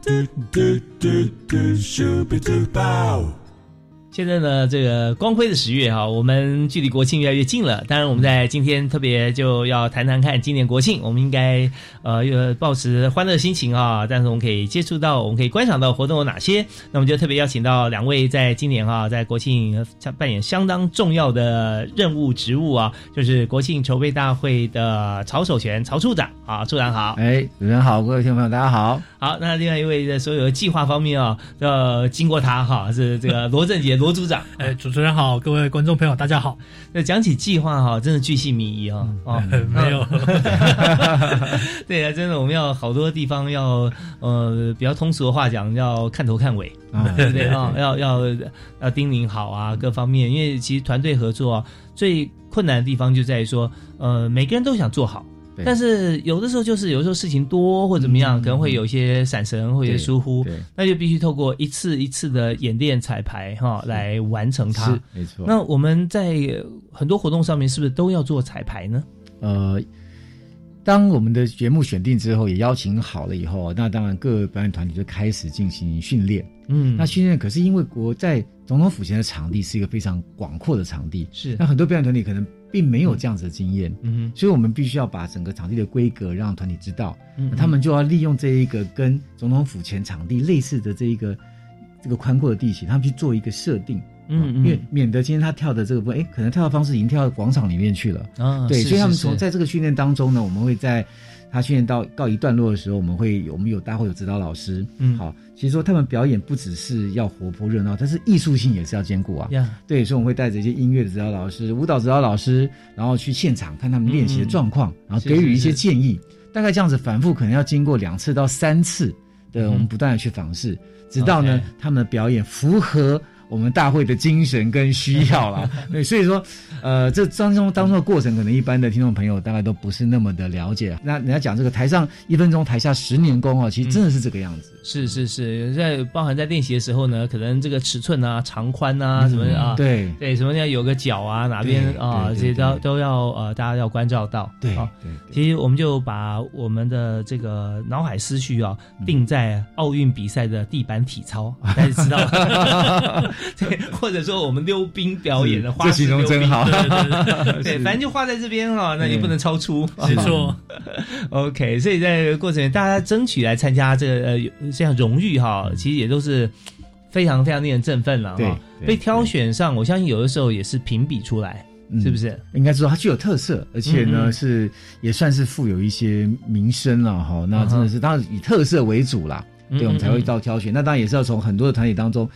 嘟嘟嘟嘟，Super Duper。现在呢，这个光辉的十月哈，我们距离国庆越来越近了。当然，我们在今天特别就要谈谈看今年国庆，我们应该呃呃保持欢乐心情啊。但是我们可以接触到，我们可以观赏到活动有哪些？那我们就特别邀请到两位在今年哈，在国庆呃扮演相当重要的任务职务啊，就是国庆筹备大会的曹守全曹处长啊，处长好。哎，主持人好，各位听众朋友大家好。好，那另外一位在所有的计划方面啊，要经过他哈，是这个罗振杰罗组长。哎，主持人好，各位观众朋友大家好。那讲起计划哈，真的巨细靡遗啊哦，没有 对啊，真的我们要好多地方要呃比较通俗的话讲，要看头看尾，啊对不对啊？对 要要要叮咛好啊，各方面，因为其实团队合作啊，最困难的地方就在于说，呃，每个人都想做好。对。但是有的时候就是有的时候事情多或怎么样，可能会有一些闪神或者疏忽那就必须透过一次一次的演练彩排哈来完成它。是。没错。那我们在很多活动上面是不是都要做彩排呢？呃，当我们的节目选定之后，也邀请好了以后，那当然各表演团体就开始进行训练。嗯。那训练可是因为国在总统府前的场地是一个非常广阔的场地，是。那很多表演团体可能并没有这样子的经验，嗯所以我们必须要把整个场地的规格让团体知道，他们就要利用这一个跟总统府前场地类似的这一个这个宽阔的地形，他们去做一个设定。嗯因为免得今天他跳的这个部分，哎，可能跳的方式已经跳到广场里面去了。对，啊是所以他们从在这个训练当中呢，我们会在他训练到告一段落的时候，我们会有我们有大家会有指导老师，嗯。好，其实说他们表演不只是要活泼热闹，但是艺术性也是要兼顾啊。呀。对，所以我们会带着一些音乐的指导老师、舞蹈指导老师，然后去现场看他们练习的状况，然后给予一些建议。大概这样子反复，可能要经过两次到三次的，嗯。我们不断的去访视，直到呢他们的表演符合。我们大会的精神跟需要啦，对，所以说，呃，这当中当中的过程，可能一般的听众朋友大概都不是那么的了解。那人家讲这个台上一分钟，台下十年功哦，其实真的是这个样子。是是是，在包含在练习的时候呢，可能这个尺寸啊、长宽啊嗯什么的啊，对对，什么要有个角啊，哪边啊，这些都对都要呃，大家要关照到。对啊对其实我们就把我们的这个脑海思绪啊，嗯定在奥运比赛的地板体操，大家知道了。对，或者说我们溜冰表演的是这溜冰，真好对对对对，反正就画在这边哈，那你不能超出。没错。OK，所以在过程里，大家争取来参加这个呃这样荣誉哈，其实也都是非常非常令人振奋了对哈。对被挑选上，我相信有的时候也是评比出来，是不是？应该说它具有特色，而且呢、是也算是富有一些名声了哈。那真的是当然以特色为主啦，嗯对我们才会到挑选。那当然也是要从很多的团体当中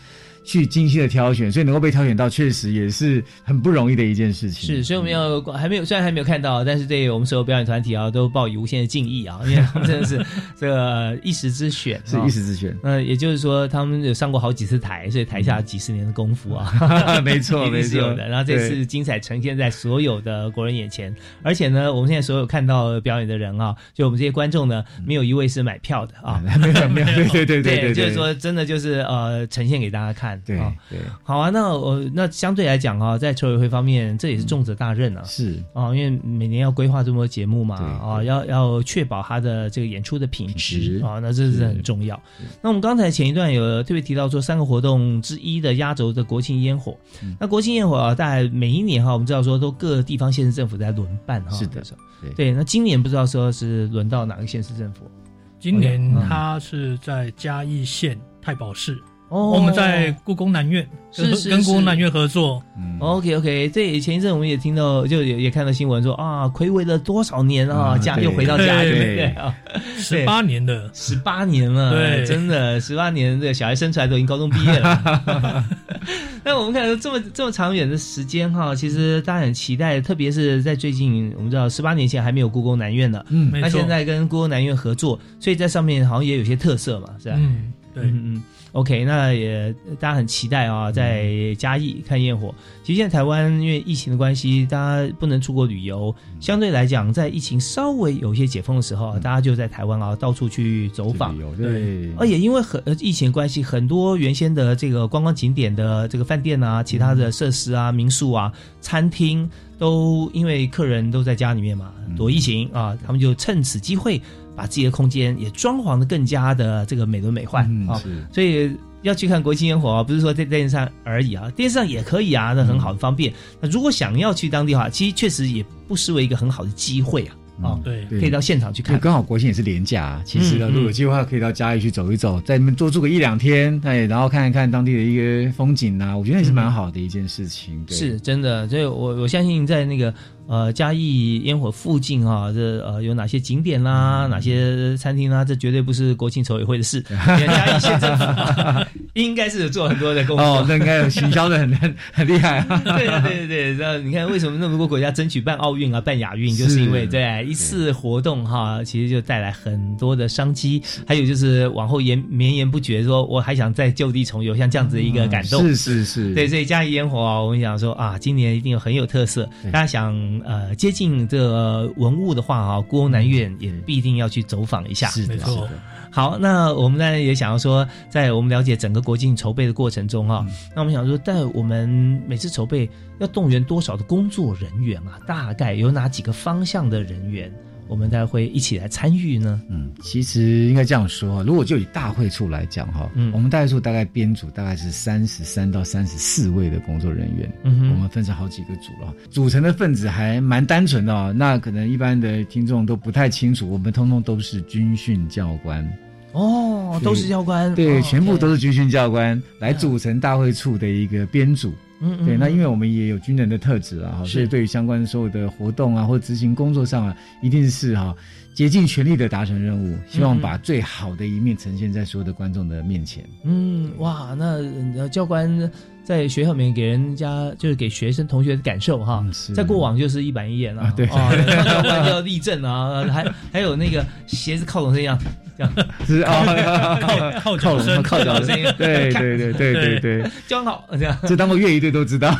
去精心的挑选，所以能够被挑选到，确实也是很不容易的一件事情。是，所以我们要还没有，虽然还没有看到，但是对我们所有表演团体啊，都抱以无限的敬意啊，因为他 们真的是这个一时之选，是啊一时之选。那也就是说，他们有上过好几次台，所以台下几十年的功夫啊，没错一定是有没错。的。然后这次精彩呈现在所有的国人眼前，而且呢，我们现在所有看到表演的人啊，就我们这些观众呢，没有一位是买票的啊，没有没有对对对对对对。就是说真的就是呃，呈现给大家看看。对啊对，好啊，那我那相对来讲啊，在筹委会方面，这也是重责大任啊。是啊，因为每年要规划这么多节目嘛，对啊，要要确保他的这个演出的品质质啊，那这是很重要。那我们刚才前一段有特别提到说，三个活动之一的压轴的国庆烟火，嗯那国庆烟火啊，大概每一年哈，我们知道说都各地方县市政府在轮办哈。是的对对，那今年不知道说是轮到哪个县市政府？今年嗯它是在嘉义县太保市，哦。我们在故宫南院跟是是跟故宫南院合作，嗯。OK OK，这前一阵我们也听到，就也也看到新闻说啊，暌违了多少年啊，家又回到家里，对对？对。啊，十八年的，十八年了，对。真的十八年，这个小孩生出来都已经高中毕业了。那我们看到这么这么长远的时间哈，其实大家很期待，特别是在最近，我们知道十八年前还没有故宫南院呢，嗯。没错。那现在跟故宫南院合作，所以在上面好像也有些特色嘛，是吧？嗯，对，嗯嗯，OK，那也大家很期待啊，在嘉义看焰火。其实现在台湾因为疫情的关系，大家不能出国旅游，相对来讲，在疫情稍微有一些解封的时候啊，大家就在台湾啊到处去走访。有对，而也因为很呃疫情的关系，很多原先的这个观光景点的这个饭店啊、其他的设施啊、民宿啊、餐厅，都因为客人都在家里面嘛，躲疫情啊，他们就趁此机会把自己的空间也装潢的更加的这个美轮美奂啊，所以。要去看国庆烟火啊，不是说在电视上而已啊，电视上也可以啊，那很好方便。那如果想要去当地的话，其实确实也不失为一个很好的机会啊。啊，对可以到现场去看。刚好国庆也是廉价啊，其实呢，如果有机会的话，可以到嘉义去走一走，在那边多住个一两天，哎，然后看一看当地的一个风景啊，我觉得也是蛮好的一件事情。对是真的，所以我我相信在那个呃嘉义烟火附近啊，这呃有哪些景点啦、哪些餐厅啦，这绝对不是国庆筹委会的事，嘉义县政府、啊、应该是有做很多的工作。哦，那应该有行销的很很 很厉害啊。对对对对，那你看为什么那么多国家争取办奥运啊、办亚运，就是因为对一次活动哈，其实就带来很多的商机，还有就是往后延绵延不绝，说我还想再就地重游，像这样子的一个感动。是是是，对，所以嘉义烟火啊，我们想说啊，今年一定有很有特色。大家想呃接近这个文物的话啊，故宫南院也必定要去走访一下。是的，是的。好，那我们当然也想要说，在我们了解整个国庆筹备的过程中啊，那我们想说，在我们每次筹备要动员多少的工作人员啊？大概有哪几个方向的人员，我们大家会一起来参与呢？嗯，其实应该这样说哈，如果就以大会处来讲哈，嗯我们大会处大概编组大概是三十三到三十四位的工作人员，嗯哼我们分成好几个组了，组成的分子还蛮单纯的哦。那可能一般的听众都不太清楚，我们通通都是军训教官。哦，都是教官，对，哦全部都是军训教官来组成大会处的一个编组。嗯嗯对，那嗯。因为我们也有军人的特质啊，所以对于相关所有的活动啊或执行工作上啊，一定是哈竭尽全力的达成任务，希望把最好的一面呈现在所有的观众的面前。嗯，哇，那呃教官在学校里面给人家就是给学生同学的感受哈，在过往就是一板一眼啊，啊对。啊，教官要立正啊，还还有那个鞋子靠拢这样，这样是啊，靠靠脚声靠脚声音，对对对对对对，教官好这样。这当过乐仪队都知道。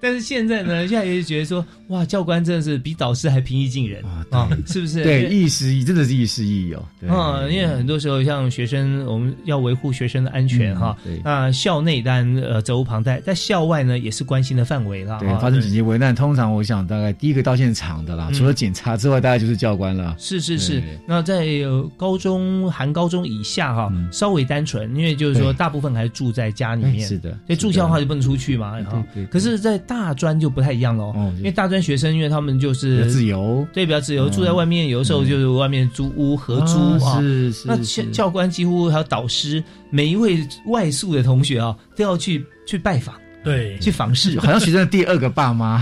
但是现在呢，现在也觉得说，哇，教官真的是比导师还平易近人啊，是不是？对，亦师亦真的是亦师亦友。对嗯，因为很多时候像学生，我们要维护学生的安全嗯哈对。那校内当然呃责无旁贷，在校外呢也是关心的范围啦。对，发生紧急危难，通常我想大概第一个到现场的啦，嗯除了警察之外，大概就是教官了。是是是，那在呃高中含高中以下哈，稍微单纯，因为就是说大部分还是住在家里面，哎是的所以住校的话就不能出去嘛，哈对对可是，在大专就不太一样喽，因为大专学生因为他们就是比较自由对，比较自由，嗯住在外面，有的时候就是外面租屋合租啊，啊是是那教教官几乎还有导师，每一位外宿的同学啊，都要去去拜访。对，去访视，好像学生的第二个爸妈。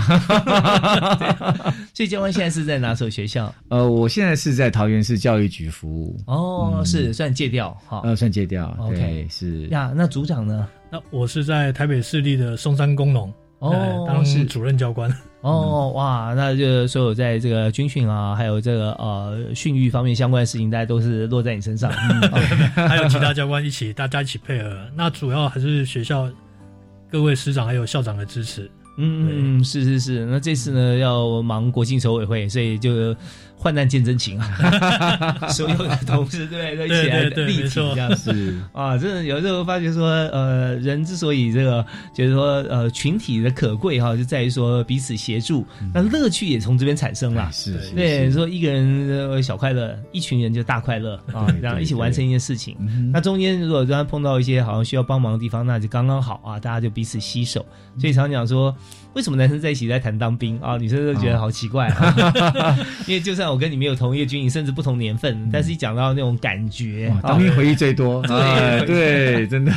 所以教官现在是在哪所学校？呃，我现在是在桃园市教育局服务。哦，是算戒掉哈。呃，算戒掉。OK，是呀，那组长呢？那我是在台北市立的松山工农哦呃当是主任教官。哦，哇，那就所有在这个军训啊，还有这个呃训育方面相关的事情，大家都是落在你身上。嗯还有其他教官一起，大家一起配合。那主要还是学校各位师长还有校长的支持。嗯，是是是。那这次呢，要忙国庆筹委会，所以就患难见真情啊，所有的同事对都一起来对对对力挺这样子。啊，真的有时候发觉说，呃，人之所以这个就是说呃群体的可贵哈，就在于说彼此协助，那乐趣也从这边产生了。是是对，说一个人呃小快乐，一群人就大快乐啊，然后一起完成一件事情。那中间如果突然碰到一些好像需要帮忙的地方，那就刚刚好啊，大家就彼此携手。所以常讲说，为什么男生在一起在谈当兵啊，女生都觉得好奇怪啊？因为就算我跟你没有同一个军营，甚至不同年份，但是一讲到那种感觉，哇当兵回忆最多，哎对对，真的。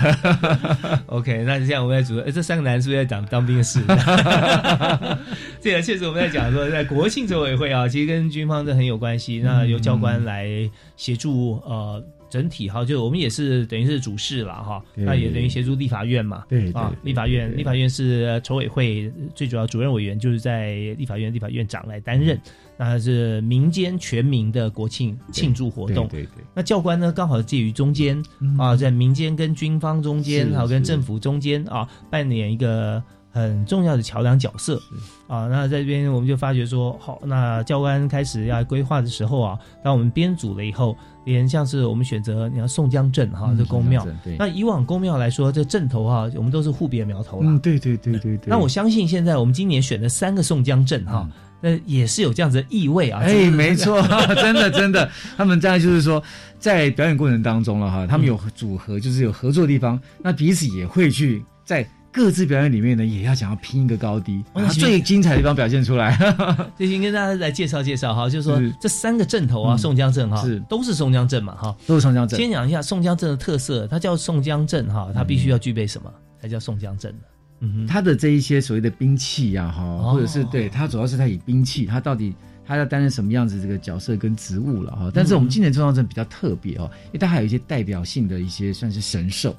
OK，那这样我们在主，呃这三个男是不是在讲当兵的事？这个确实我们在讲说，在国庆筹委会啊，其实跟军方这很有关系。那由教官来协助呃整体哈，就我们也是等于是主事了哈，那也等于协助立法院嘛。对啊，对立法院，立法院是筹委会最主要主任委员，就是在立法院立法院长来担任。那是民间全民的国庆庆祝活动。对对对那教官呢，刚好介于中间啊，在民间跟军方中间，是还有跟政府中间啊，扮演一个很重要的桥梁角色啊。那在这边我们就发觉说，好，那教官开始要规划的时候啊，当我们编组了以后，连像是我们选择你要宋江镇哈、嗯这宫庙那以往宫庙来说，这镇头哈、我们都是户别苗头啦。嗯，对对对对对。那我相信现在我们今年选的三个宋江镇哈、那也是有这样子的意味啊。哎，没错，真的真的，他们这样就是说，在表演过程当中了哈，他们有组合，就是有合作的地方，那彼此也会去在各自表演里面呢，也要想要拼一个高低，把哦最精彩的地方表现出来。最近跟大家来介绍介绍哈，就是说这三个镇头啊，嗯宋江镇哈，是都是宋江镇嘛哈，都是宋江镇先讲一下宋江镇的特色，它叫宋江镇哈，它必须要具备什么才叫宋江镇呢？嗯哼，他的这一些所谓的兵器呀、哈、哦或者是对它主要是它以兵器，它到底它要担任什么样子这个角色跟职务了哈。但是我们今年中央镇比较特别哦，因为它还有一些代表性的一些算是神兽。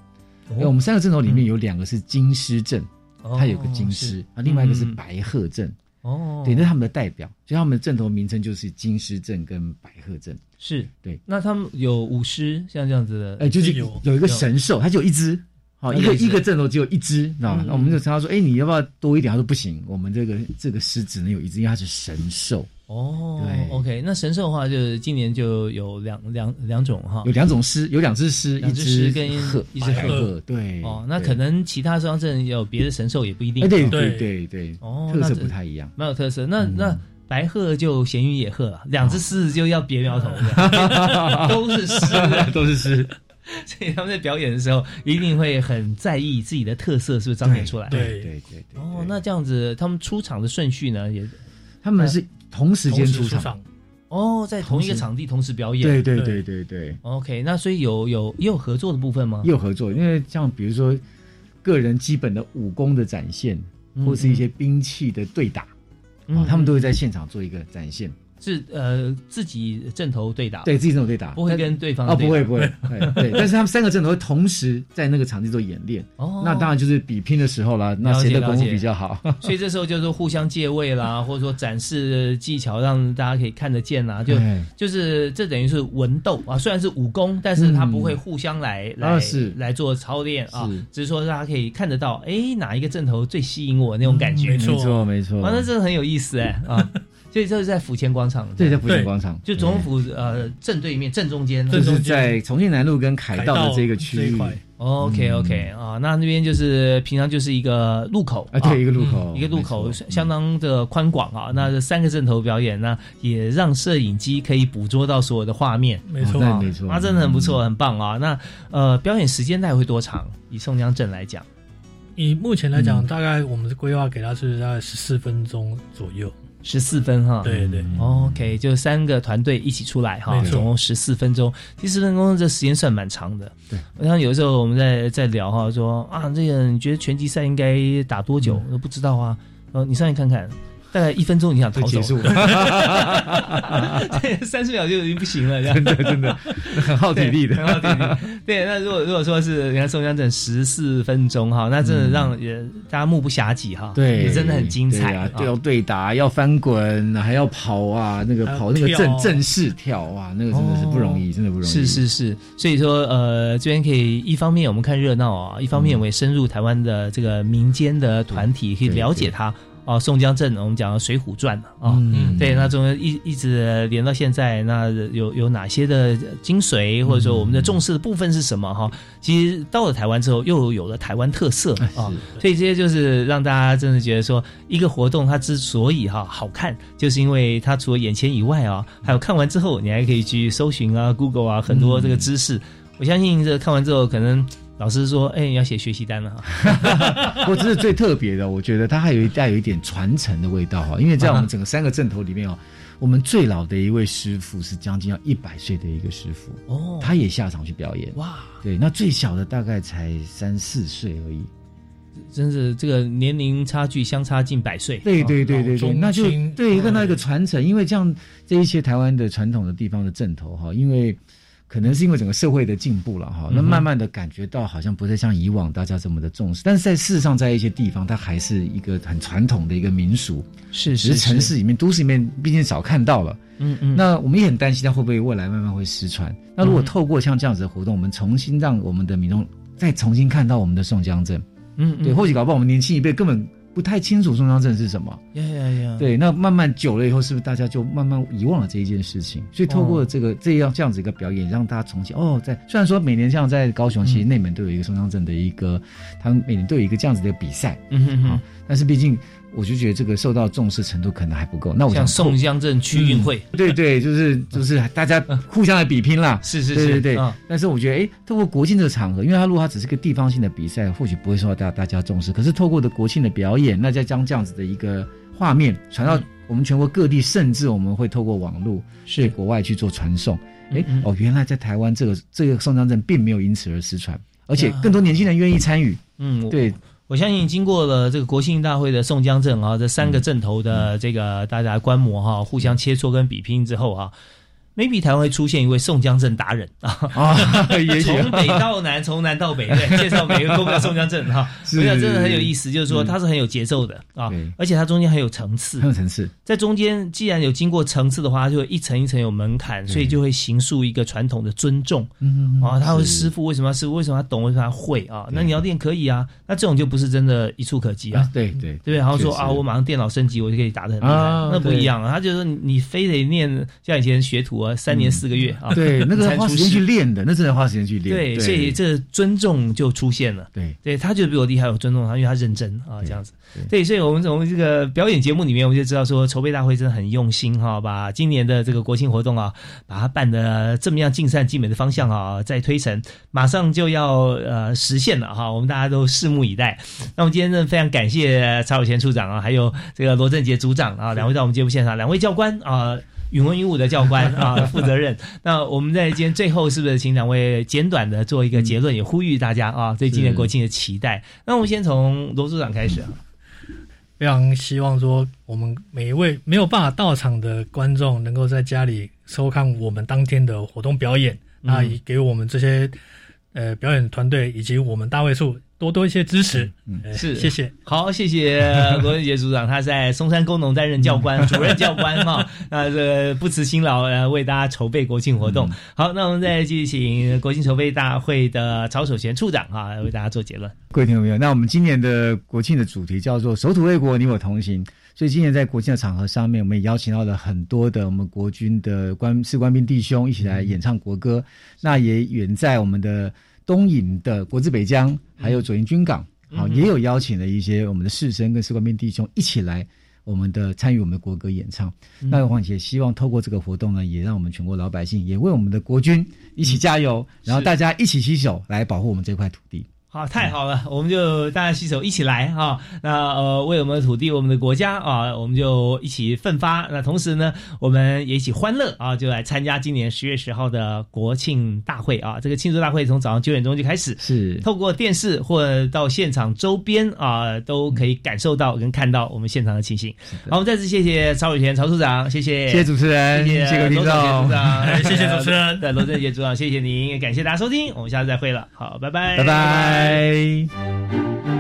因为我们三个镇头里面有两个是金狮镇，哦它有个金狮是，啊，另外一个是嗯白鹤镇。哦对，那是他们的代表，所以他们的镇头名称就是金狮阵跟白鹤阵。是对，那他们有舞狮像这样子的，哎，就是有一个神兽，它就有一只。好，一个一个镇头只有一只，那我们就常常说，哎，你要不要多一点？他说不行，我们这个这个狮只能有一只，因为它是神兽。哦，对，OK，那神兽的话，就是今年就有两两两种哈，有两种狮，有两只狮，一只狮跟鹤，一只白鹤，对。哦，那可能其他双镇有别的神兽也不一定，哎，对哦对对对，哦，特色不太一样。蛮有特色。那那白鹤就闲云野鹤了，两只狮子就要别苗头的，都是狮，都是狮。所以他们在表演的时候一定会很在意自己的特色是不是彰显出来。对对对对。哦，那这样子他们出场的顺序呢，也他们是同时间出场。哦，在同一个场地同时表演。对对对对对。OK，那所以有有也有合作的部分吗？也有合作，因为像比如说个人基本的武功的展现，嗯或是一些兵器的对打，嗯哦，他们都会在现场做一个展现。是呃自己阵头对打，对自己阵头对打，不会跟对方哦，对打不会不会，对对，但是他们三个阵头会同时在那个场地做演练。哦那当然就是比拼的时候啦，那谁的功夫比较好？所以这时候就是互相借位啦，或者说展示技巧，让大家可以看得见啦。就哎就是这等于是文斗啊，虽然是武功，但是他不会互相来、来啊是来做操练啊，只是说大家可以看得到，哎，哪一个阵头最吸引我那种感觉。没错没错啊，那真的很有意思哎啊。所以这是在府前广场，对在府前广场。就总统府呃正对面正中间，就是在重庆南路跟凯道的这个区域。OK OK 啊，那那边就是平常就是一个路口。啊对一个路口嗯一个路口相当的宽广啊。那这三个阵头表演，那也让摄影机可以捕捉到所有的画面，没错。啊没错。那，真的很不错，很棒啊。那呃，表演时间大概会多长？以宋江镇来讲，以目前来讲，嗯大概我们的规划给他是大概十四分钟左右。十四分哈，对对，OK，就三个团队一起出来哈总共十四分钟。其实十分钟这时间算蛮长的。对，我想有时候我们在在聊哈，说啊，这个你觉得拳击赛应该打多久？我都不知道啊。呃，你上去看看，大概一分钟你想逃走，就结束。对，三十秒就已经不行了，这样。真的真的很耗体力的。对很耗体力。对，那如果如果说是你看宋江整十四分钟哈，那真的让也大家目不暇接哈，对，也真的很精彩对要对打，要翻滚，还要跑啊，那个跑那个正正式跳啊，那个真的是不容易，真的不容易。是是是，所以说呃，这边可以一方面我们看热闹啊，一方面我也深入台湾的这个民间的团体，可以了解它啊，宋江镇我们讲的《水浒传》啊，嗯。对，那中间一一直连到现在，那有有哪些的精髓，或者说我们的重视的部分是什么哈？其实到了台湾之后，又有了台湾特色啊，所以这些就是让大家真的觉得说，一个活动它之所以哈好看，就是因为它除了眼前以外啊，还有看完之后你还可以去搜寻啊，Google 啊，很多这个知识。我相信这个看完之后，可能老师说，哎，你要写学习单了哈。不过这是最特别的，我觉得它还有一带有一点传承的味道哈，因为在我们整个三个镇头里面哦，我们最老的一位师傅是将近要一百岁的一个师傅哦他也下场去表演哇，对，那最小的大概才三四岁而已，真是这个年龄差距相差近百岁。对对对对对，那就青对看到一个传承，因为这样这一些台湾的传统的地方的镇头哈，因为。可能是因为整个社会的进步了哈，那慢慢的感觉到好像不再像以往大家这么的重视，但是在事实上，在一些地方，它还是一个很传统的一个民俗，是只是城市里面、都市里面毕竟少看到了。嗯嗯，那我们也很担心它会不会未来慢慢会失传。那如果嗯透过像这样子的活动，我们重新让我们的民众再重新看到我们的宋江镇，嗯嗯对，或许搞不好我们年轻一辈根本不太清楚宋江镇是什么。呀呀呀，对，那慢慢久了以后，是不是大家就慢慢遗忘了这一件事情？所以透过这个、这样这样子一个表演，让大家重新哦，在虽然说每年像在高雄，嗯其实内门都有一个宋江镇的一个，他们每年都有一个这样子的比赛，嗯哼但是毕竟我就觉得这个受到重视程度可能还不够。那我想像宋江镇区运会，嗯对对，就是就是大家互相来比拼啦，是是是对对对。嗯但是我觉得，哎，透过国庆这个场合，因为它如果它只是个地方性的比赛，或许不会受到大大家重视。可是透过的国庆的表演，那再将这样子的一个画面传到我们全国各地，甚至我们会透过网络是去国外去做传送。哎嗯嗯哦，原来在台湾这个这个宋江镇并没有因此而失传，而且更多年轻人愿意参与。嗯，我对。我相信经过了这个国庆大会的宋江镇啊，这三个镇头的这个大家观摩哈，互相切磋跟比拼之后啊。Maybe 台湾会出现一位宋江镇达人啊，从北到南，从南到北，对，介绍每个公庙宋江镇哈，是我想真的很有意思，就是说嗯它是很有节奏的啊，而且它中间很有层次，很有层次。在中间既然有经过层次的话，它就会一层一层有门槛，所以就会形塑一个传统的尊重。嗯啊，他会是师傅为什么要师傅？为什么他懂？为什么他会啊？那你要练可以啊，那这种就不是真的一触可及啊。啊，对对对？然后说啊，我马上电脑升级，我就可以打得很厉害，啊那不一样啊。他就说你你非得念像以前学徒啊，三年四个月啊，嗯对，那个才花时间去练的，那真的花时间去练。对，所以这尊重就出现了。对，对他就比我厉害，我尊重他，因为他认真啊，这样子。对，所以我们从这个表演节目里面，我们就知道说，筹备大会真的很用心哈，把今年的这个国庆活动啊，把它办的这么样尽善尽美的方向啊，在推陈，马上就要呃实现了哈，我们大家都拭目以待。那我们今天真的非常感谢曹有贤处长啊，还有这个罗振杰组长啊，两位到我们节目现场，两位教官啊。允文允武的教官啊，负责任。那我们在今天最后是不是请两位简短的做一个结论，也呼吁大家啊，对今年国庆的期待？那我们先从罗组长开始啊。非常希望说，我们每一位没有办法到场的观众，能够在家里收看我们当天的活动表演，嗯那也给我们这些呃表演团队以及我们大位数多多一些支持。嗯是，谢谢。好，谢谢 罗振杰组长，他在松山工农担任教官、主任教官哈，那这不辞辛劳呃为大家筹备国庆活动。好，那我们再继续请国庆筹备大会的曹守贤处长哈为大家做结论。各位听众朋友，那我们今年的国庆的主题叫做“守土卫国，你我同行”。所以今年在国庆的场合上面，我们也邀请到了很多的我们国军的官士官兵弟兄一起来演唱国歌。那也远在我们的东引的国字北疆，还有左营军港，好、嗯也有邀请了一些我们的士绅跟士官兵弟兄一起来。我们的参与我们的国歌演唱，嗯。那况且希望透过这个活动呢，也让我们全国老百姓也为我们的国军一起加油，然后大家一起携手来保护我们这块土地。好，太好了，我们就大家携手一起来哈、那呃，为我们的土地、我们的国家啊，我们就一起奋发。那同时呢，我们也一起欢乐啊，就来参加今年十月十号的国庆大会啊。这个庆祝大会从早上九点钟就开始，是。透过电视或者到现场周边啊，都可以感受到跟看到我们现场的情形。好，我们再次谢谢曹伟贤曹处长，谢谢，谢谢主持人谢谢罗振杰组长，哎谢谢主持人对罗正杰组长，谢谢您，也感谢大家收听，我们下次再会了，好，拜拜。拜，拜 Bye.